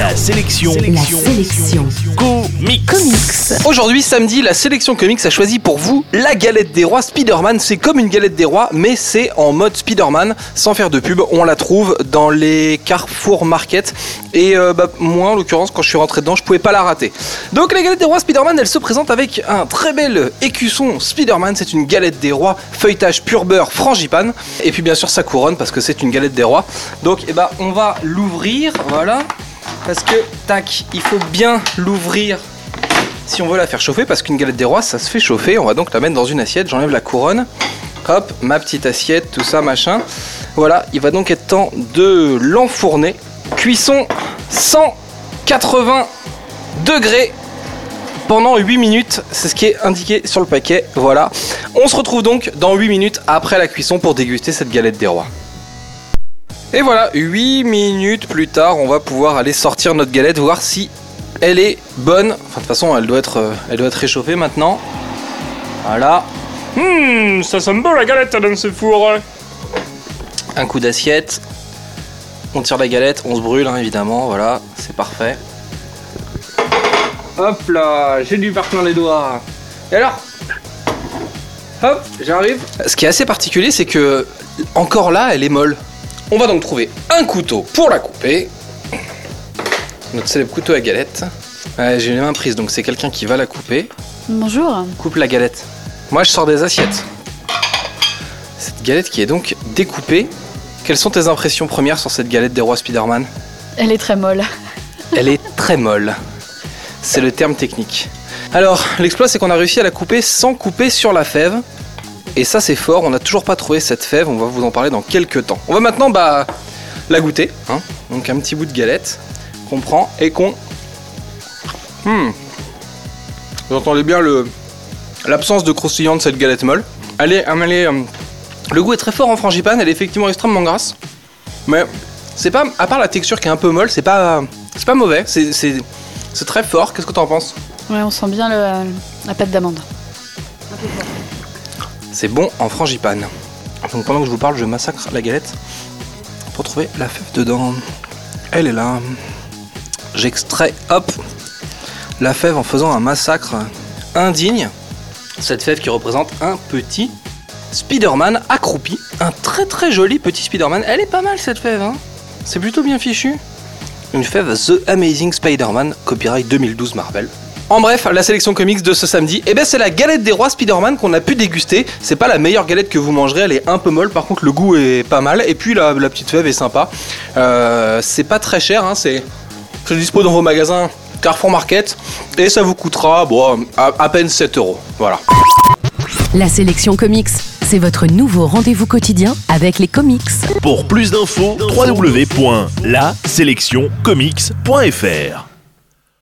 La sélection. La sélection. Comics. Comics. Aujourd'hui, samedi, la sélection comics a choisi pour vous la galette des rois Spider-Man. C'est comme une galette des rois, mais c'est en mode Spider-Man, sans faire de pub. On la trouve dans les Carrefour Market. Et euh, bah, moi, en l'occurrence, quand je suis rentré dedans, je pouvais pas la rater. Donc, la galette des rois Spider-Man, elle se présente avec un très bel écusson Spider-Man. C'est une galette des rois, feuilletage pur beurre frangipane. Et puis, bien sûr, sa couronne, parce que c'est une galette des rois. Donc, eh ben, on va l'ouvrir. Voilà. Parce que, tac, il faut bien l'ouvrir si on veut la faire chauffer, parce qu'une galette des rois, ça se fait chauffer. On va donc la mettre dans une assiette. J'enlève la couronne. Hop, ma petite assiette, tout ça, machin. Voilà, il va donc être temps de l'enfourner. Cuisson 180 degrés pendant 8 minutes. C'est ce qui est indiqué sur le paquet. Voilà. On se retrouve donc dans 8 minutes après la cuisson pour déguster cette galette des rois. Et voilà, 8 minutes plus tard, on va pouvoir aller sortir notre galette, voir si elle est bonne. Enfin, de toute façon, elle doit être, euh, elle doit être réchauffée maintenant. Voilà. Hum, ça sent bon la galette dans ce four. Un coup d'assiette. On tire la galette, on se brûle hein, évidemment, voilà, c'est parfait. Hop là, j'ai du parfum dans les doigts. Et alors? Hop, j'arrive. Ce qui est assez particulier, c'est que encore là, elle est molle. On va donc trouver un couteau pour la couper. Notre célèbre couteau à galette. Ouais, j'ai les mains prises, donc c'est quelqu'un qui va la couper. Bonjour. Coupe la galette. Moi, je sors des assiettes. Cette galette qui est donc découpée. Quelles sont tes impressions premières sur cette galette des rois Spider-Man? Elle est très molle. Elle est très molle. C'est le terme technique. Alors, l'exploit, c'est qu'on a réussi à la couper sans couper sur la fève. Et ça, c'est fort. On n'a toujours pas trouvé cette fève. On va vous en parler dans quelques temps. On va maintenant bah, la goûter. hein. Donc, un petit bout de galette qu'on prend et qu'on. Hmm. Vous entendez bien le l'absence de croustillant de cette galette molle. Elle est, elle est, euh, le goût est très fort en frangipane. Elle est effectivement extrêmement grasse. Mais c'est pas, à part la texture qui est un peu molle, c'est pas, c'est pas mauvais. C'est, c'est, c'est très fort. Qu'est-ce que t'en penses? Ouais, on sent bien le- la pâte d'amande. C'est bon en frangipane. Donc pendant que je vous parle, je massacre la galette pour trouver la fève dedans. Elle est là. J'extrais, hop, la fève en faisant un massacre indigne. Cette fève qui représente un petit Spider-Man accroupi. Un très très joli petit Spider-Man. Elle est pas mal cette fève, hein C'est plutôt bien fichu. Une fève The Amazing Spider-Man, copyright 2012 Marvel. En bref, la sélection comics de ce samedi, eh ben c'est la galette des rois Spider-Man qu'on a pu déguster. C'est pas la meilleure galette que vous mangerez, elle est un peu molle, par contre le goût est pas mal. Et puis la, la petite fève est sympa. Euh, c'est pas très cher, hein, c'est dispo dans vos magasins Carrefour Market. Et ça vous coûtera bon, à, à peine 7 euros. Voilà. La sélection comics, c'est votre nouveau rendez-vous quotidien avec les comics. Pour plus d'infos, www.laselectioncomics.fr